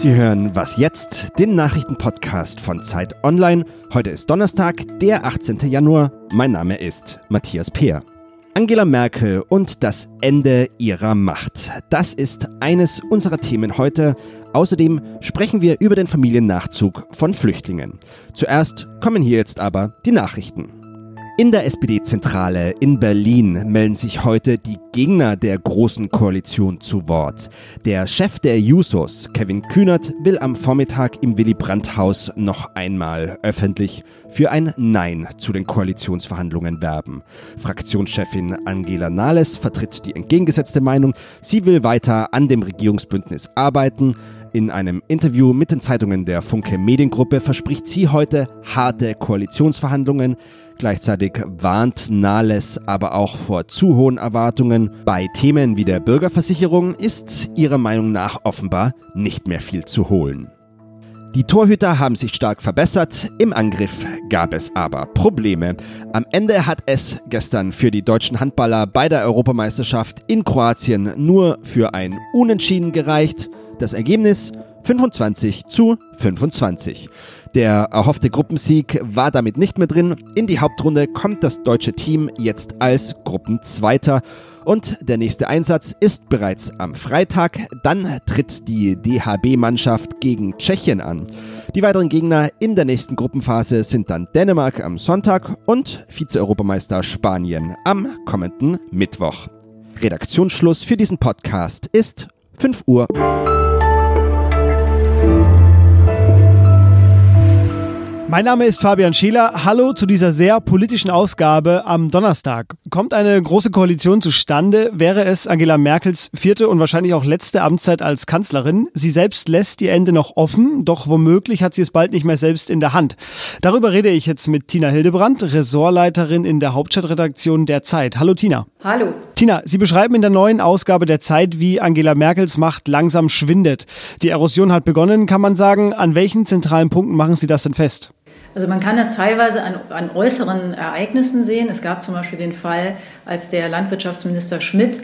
Sie hören Was jetzt, den Nachrichtenpodcast von Zeit Online. Heute ist Donnerstag, der 18. Januar. Mein Name ist Matthias Peer. Angela Merkel und das Ende ihrer Macht. Das ist eines unserer Themen heute. Außerdem sprechen wir über den Familiennachzug von Flüchtlingen. Zuerst kommen hier jetzt aber die Nachrichten. In der SPD-Zentrale in Berlin melden sich heute die Gegner der Großen Koalition zu Wort. Der Chef der Jusos, Kevin Kühnert, will am Vormittag im Willy Brandt-Haus noch einmal öffentlich für ein Nein zu den Koalitionsverhandlungen werben. Fraktionschefin Angela Nahles vertritt die entgegengesetzte Meinung. Sie will weiter an dem Regierungsbündnis arbeiten. In einem Interview mit den Zeitungen der Funke Mediengruppe verspricht sie heute harte Koalitionsverhandlungen. Gleichzeitig warnt Nahles aber auch vor zu hohen Erwartungen. Bei Themen wie der Bürgerversicherung ist ihrer Meinung nach offenbar nicht mehr viel zu holen. Die Torhüter haben sich stark verbessert, im Angriff gab es aber Probleme. Am Ende hat es gestern für die deutschen Handballer bei der Europameisterschaft in Kroatien nur für ein Unentschieden gereicht. Das Ergebnis 25 zu 25. Der erhoffte Gruppensieg war damit nicht mehr drin. In die Hauptrunde kommt das deutsche Team jetzt als Gruppenzweiter. Und der nächste Einsatz ist bereits am Freitag. Dann tritt die DHB-Mannschaft gegen Tschechien an. Die weiteren Gegner in der nächsten Gruppenphase sind dann Dänemark am Sonntag und Vize-Europameister Spanien am kommenden Mittwoch. Redaktionsschluss für diesen Podcast ist 5 Uhr. Mein Name ist Fabian Scheler. Hallo zu dieser sehr politischen Ausgabe am Donnerstag. Kommt eine große Koalition zustande, wäre es Angela Merkels vierte und wahrscheinlich auch letzte Amtszeit als Kanzlerin. Sie selbst lässt ihr Ende noch offen, doch womöglich hat sie es bald nicht mehr selbst in der Hand. Darüber rede ich jetzt mit Tina Hildebrandt, Ressortleiterin in der Hauptstadtredaktion der Zeit. Hallo Tina. Hallo. Tina, Sie beschreiben in der neuen Ausgabe der Zeit, wie Angela Merkels Macht langsam schwindet. Die Erosion hat begonnen, kann man sagen. An welchen zentralen Punkten machen Sie das denn fest? Also man kann das teilweise an, an, äußeren Ereignissen sehen. Es gab zum Beispiel den Fall, als der Landwirtschaftsminister Schmidt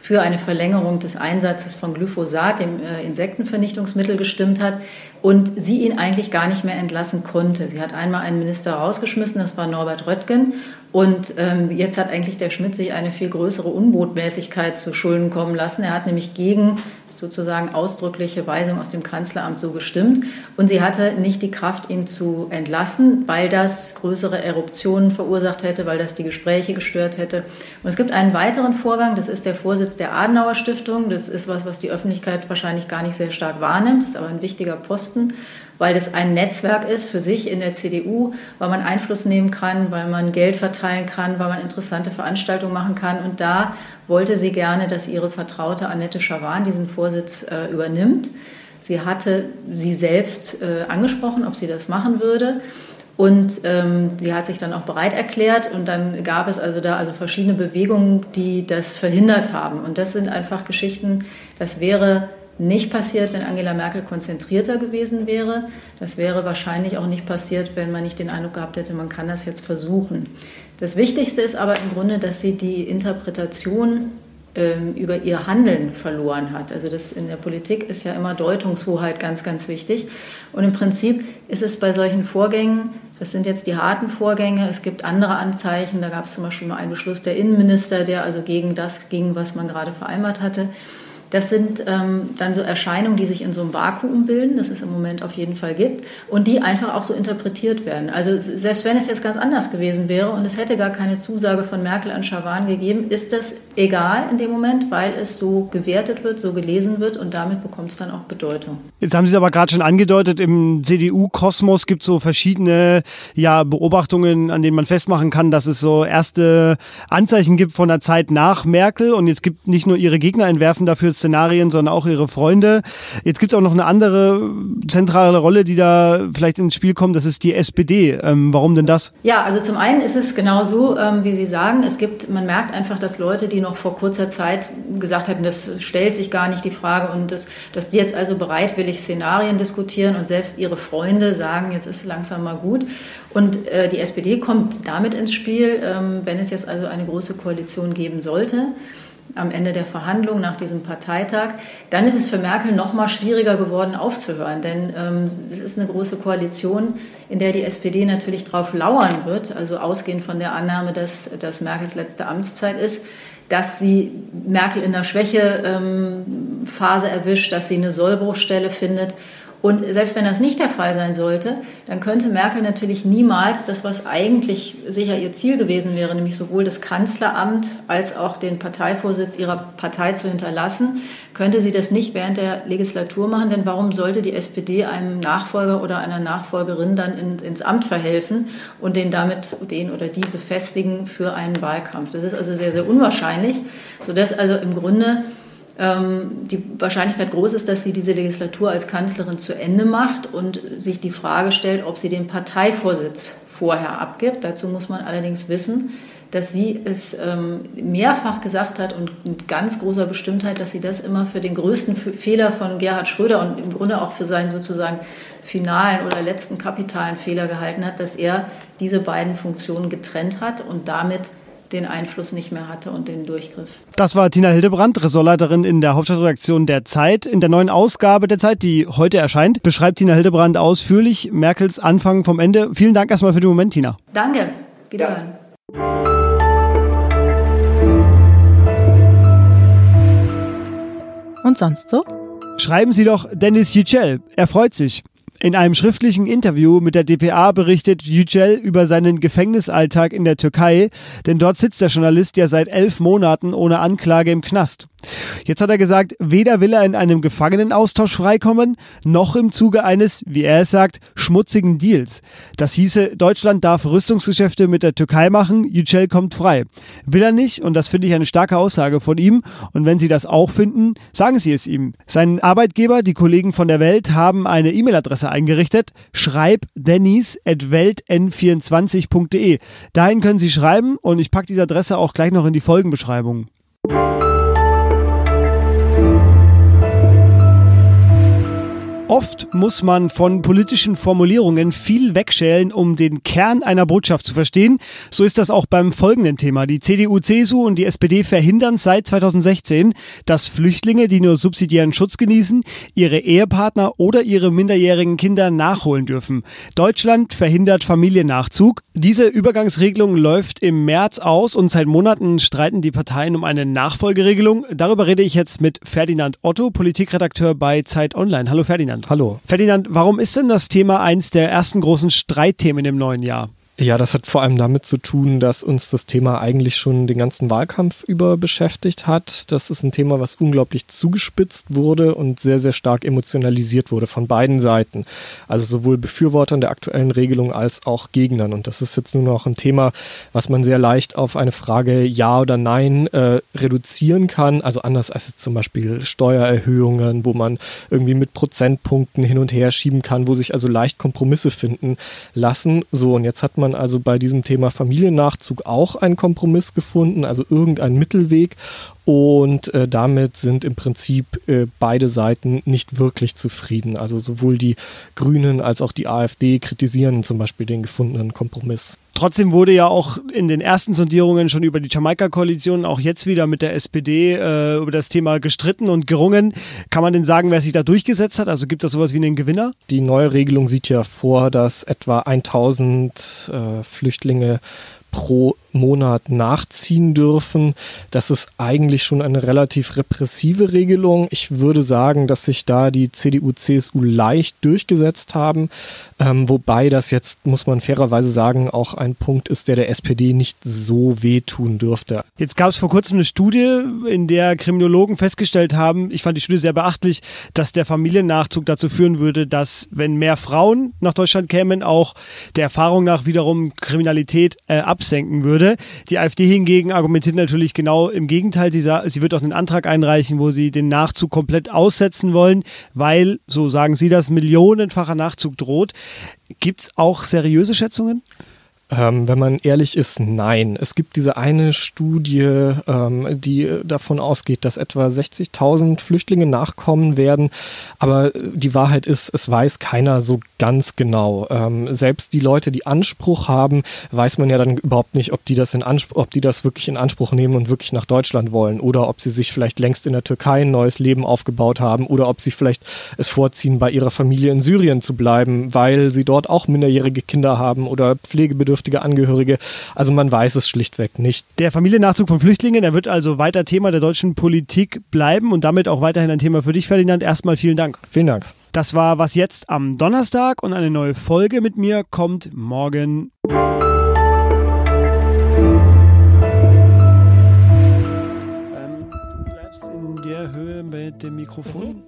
für eine Verlängerung des Einsatzes von Glyphosat, dem äh, Insektenvernichtungsmittel, gestimmt hat und sie ihn eigentlich gar nicht mehr entlassen konnte. Sie hat einmal einen Minister rausgeschmissen, das war Norbert Röttgen. Und ähm, jetzt hat eigentlich der Schmidt sich eine viel größere Unbotmäßigkeit zu Schulden kommen lassen. Er hat nämlich gegen sozusagen ausdrückliche Weisung aus dem Kanzleramt so gestimmt. Und sie hatte nicht die Kraft, ihn zu entlassen, weil das größere Eruptionen verursacht hätte, weil das die Gespräche gestört hätte. Und es gibt einen weiteren Vorgang, das ist der Vorsitz der Adenauer Stiftung. Das ist was, was die Öffentlichkeit wahrscheinlich gar nicht sehr stark wahrnimmt, ist aber ein wichtiger Posten weil das ein Netzwerk ist für sich in der CDU, weil man Einfluss nehmen kann, weil man Geld verteilen kann, weil man interessante Veranstaltungen machen kann. Und da wollte sie gerne, dass ihre Vertraute Annette Schawan diesen Vorsitz äh, übernimmt. Sie hatte sie selbst äh, angesprochen, ob sie das machen würde. Und ähm, sie hat sich dann auch bereit erklärt und dann gab es also da also verschiedene Bewegungen, die das verhindert haben. Und das sind einfach Geschichten, das wäre nicht passiert, wenn Angela Merkel konzentrierter gewesen wäre. Das wäre wahrscheinlich auch nicht passiert, wenn man nicht den Eindruck gehabt hätte, man kann das jetzt versuchen. Das Wichtigste ist aber im Grunde, dass sie die Interpretation ähm, über ihr Handeln verloren hat. Also das in der Politik ist ja immer Deutungshoheit ganz, ganz wichtig. Und im Prinzip ist es bei solchen Vorgängen, das sind jetzt die harten Vorgänge, es gibt andere Anzeichen. Da gab es zum Beispiel mal einen Beschluss der Innenminister, der also gegen das ging, was man gerade vereinbart hatte. Das sind ähm, dann so Erscheinungen, die sich in so einem Vakuum bilden, das es im Moment auf jeden Fall gibt, und die einfach auch so interpretiert werden. Also selbst wenn es jetzt ganz anders gewesen wäre und es hätte gar keine Zusage von Merkel an Schawan gegeben, ist das egal in dem Moment, weil es so gewertet wird, so gelesen wird und damit bekommt es dann auch Bedeutung. Jetzt haben Sie es aber gerade schon angedeutet, im CDU-Kosmos gibt es so verschiedene ja, Beobachtungen, an denen man festmachen kann, dass es so erste Anzeichen gibt von der Zeit nach Merkel und jetzt gibt nicht nur ihre Gegner entwerfen dafür Szenarien, sondern auch ihre Freunde. Jetzt gibt es auch noch eine andere zentrale Rolle, die da vielleicht ins Spiel kommt, das ist die SPD. Ähm, warum denn das? Ja, also zum einen ist es genau so, ähm, wie Sie sagen, es gibt, man merkt einfach, dass Leute, die noch vor kurzer Zeit gesagt hätten, das stellt sich gar nicht die Frage und das, dass die jetzt also bereitwillig Szenarien diskutieren und selbst ihre Freunde sagen, jetzt ist langsam mal gut. Und äh, die SPD kommt damit ins Spiel, ähm, wenn es jetzt also eine große Koalition geben sollte am Ende der Verhandlungen nach diesem Parteitag, dann ist es für Merkel noch mal schwieriger geworden aufzuhören. Denn ähm, es ist eine große Koalition, in der die SPD natürlich drauf lauern wird, also ausgehend von der Annahme, dass, dass Merkels letzte Amtszeit ist, dass sie Merkel in der Schwächephase erwischt, dass sie eine Sollbruchstelle findet. Und selbst wenn das nicht der Fall sein sollte, dann könnte Merkel natürlich niemals das, was eigentlich sicher ihr Ziel gewesen wäre, nämlich sowohl das Kanzleramt als auch den Parteivorsitz ihrer Partei zu hinterlassen, könnte sie das nicht während der Legislatur machen. Denn warum sollte die SPD einem Nachfolger oder einer Nachfolgerin dann in, ins Amt verhelfen und den damit den oder die befestigen für einen Wahlkampf? Das ist also sehr, sehr unwahrscheinlich, sodass also im Grunde die Wahrscheinlichkeit groß ist, dass sie diese Legislatur als Kanzlerin zu Ende macht und sich die Frage stellt, ob sie den Parteivorsitz vorher abgibt. Dazu muss man allerdings wissen, dass sie es ähm, mehrfach gesagt hat und mit ganz großer Bestimmtheit, dass sie das immer für den größten Fehler von Gerhard Schröder und im Grunde auch für seinen sozusagen finalen oder letzten kapitalen Fehler gehalten hat, dass er diese beiden Funktionen getrennt hat und damit den Einfluss nicht mehr hatte und den Durchgriff. Das war Tina Hildebrandt, Ressortleiterin in der Hauptstadtredaktion der Zeit. In der neuen Ausgabe der Zeit, die heute erscheint, beschreibt Tina Hildebrandt ausführlich Merkels Anfang vom Ende. Vielen Dank erstmal für den Moment, Tina. Danke. Wiederhören. Ja. Und sonst so? Schreiben Sie doch Dennis Yücel. Er freut sich. In einem schriftlichen Interview mit der dpa berichtet Yücel über seinen Gefängnisalltag in der Türkei, denn dort sitzt der Journalist ja seit elf Monaten ohne Anklage im Knast. Jetzt hat er gesagt, weder will er in einem Gefangenenaustausch freikommen, noch im Zuge eines, wie er es sagt, schmutzigen Deals. Das hieße, Deutschland darf Rüstungsgeschäfte mit der Türkei machen, Yücel kommt frei. Will er nicht, und das finde ich eine starke Aussage von ihm, und wenn Sie das auch finden, sagen Sie es ihm. Sein Arbeitgeber, die Kollegen von der Welt, haben eine E-Mail-Adresse eingerichtet, schreibdennis.weltn24.de. Dahin können Sie schreiben, und ich packe diese Adresse auch gleich noch in die Folgenbeschreibung. Oft muss man von politischen Formulierungen viel wegschälen, um den Kern einer Botschaft zu verstehen. So ist das auch beim folgenden Thema. Die CDU, CSU und die SPD verhindern seit 2016, dass Flüchtlinge, die nur subsidiären Schutz genießen, ihre Ehepartner oder ihre minderjährigen Kinder nachholen dürfen. Deutschland verhindert Familiennachzug. Diese Übergangsregelung läuft im März aus und seit Monaten streiten die Parteien um eine Nachfolgeregelung. Darüber rede ich jetzt mit Ferdinand Otto, Politikredakteur bei Zeit Online. Hallo Ferdinand. Hallo. Ferdinand, warum ist denn das Thema eins der ersten großen Streitthemen im neuen Jahr? Ja, das hat vor allem damit zu tun, dass uns das Thema eigentlich schon den ganzen Wahlkampf über beschäftigt hat. Das ist ein Thema, was unglaublich zugespitzt wurde und sehr, sehr stark emotionalisiert wurde von beiden Seiten. Also sowohl Befürwortern der aktuellen Regelung als auch Gegnern. Und das ist jetzt nur noch ein Thema, was man sehr leicht auf eine Frage Ja oder Nein äh, reduzieren kann. Also anders als jetzt zum Beispiel Steuererhöhungen, wo man irgendwie mit Prozentpunkten hin und her schieben kann, wo sich also leicht Kompromisse finden lassen. So, und jetzt hat man man also bei diesem Thema Familiennachzug auch einen Kompromiss gefunden, also irgendeinen Mittelweg. Und äh, damit sind im Prinzip äh, beide Seiten nicht wirklich zufrieden. Also sowohl die Grünen als auch die AfD kritisieren zum Beispiel den gefundenen Kompromiss. Trotzdem wurde ja auch in den ersten Sondierungen schon über die Jamaika-Koalition, auch jetzt wieder mit der SPD, äh, über das Thema gestritten und gerungen. Kann man denn sagen, wer sich da durchgesetzt hat? Also gibt es sowas wie einen Gewinner? Die neue Regelung sieht ja vor, dass etwa 1000 äh, Flüchtlinge pro Monat nachziehen dürfen. Das ist eigentlich schon eine relativ repressive Regelung. Ich würde sagen, dass sich da die CDU, CSU leicht durchgesetzt haben, ähm, wobei das jetzt, muss man fairerweise sagen, auch ein Punkt ist, der der SPD nicht so wehtun dürfte. Jetzt gab es vor kurzem eine Studie, in der Kriminologen festgestellt haben, ich fand die Studie sehr beachtlich, dass der Familiennachzug dazu führen würde, dass, wenn mehr Frauen nach Deutschland kämen, auch der Erfahrung nach wiederum Kriminalität äh, absenken würde. Die AfD hingegen argumentiert natürlich genau im Gegenteil. Sie, sie wird auch einen Antrag einreichen, wo sie den Nachzug komplett aussetzen wollen, weil, so sagen Sie das, millionenfacher Nachzug droht. Gibt es auch seriöse Schätzungen? Ähm, wenn man ehrlich ist, nein. Es gibt diese eine Studie, ähm, die davon ausgeht, dass etwa 60.000 Flüchtlinge nachkommen werden. Aber die Wahrheit ist, es weiß keiner so ganz genau. Ähm, selbst die Leute, die Anspruch haben, weiß man ja dann überhaupt nicht, ob die das in ob die das wirklich in Anspruch nehmen und wirklich nach Deutschland wollen oder ob sie sich vielleicht längst in der Türkei ein neues Leben aufgebaut haben oder ob sie vielleicht es vorziehen, bei ihrer Familie in Syrien zu bleiben, weil sie dort auch minderjährige Kinder haben oder pflegebedürftige Angehörige. Also man weiß es schlichtweg nicht. Der Familiennachzug von Flüchtlingen, der wird also weiter Thema der deutschen Politik bleiben und damit auch weiterhin ein Thema für dich, Ferdinand. Erstmal vielen Dank. Vielen Dank. Das war was jetzt am Donnerstag und eine neue Folge mit mir kommt morgen. Ähm, du bleibst in der Höhe mit dem Mikrofon.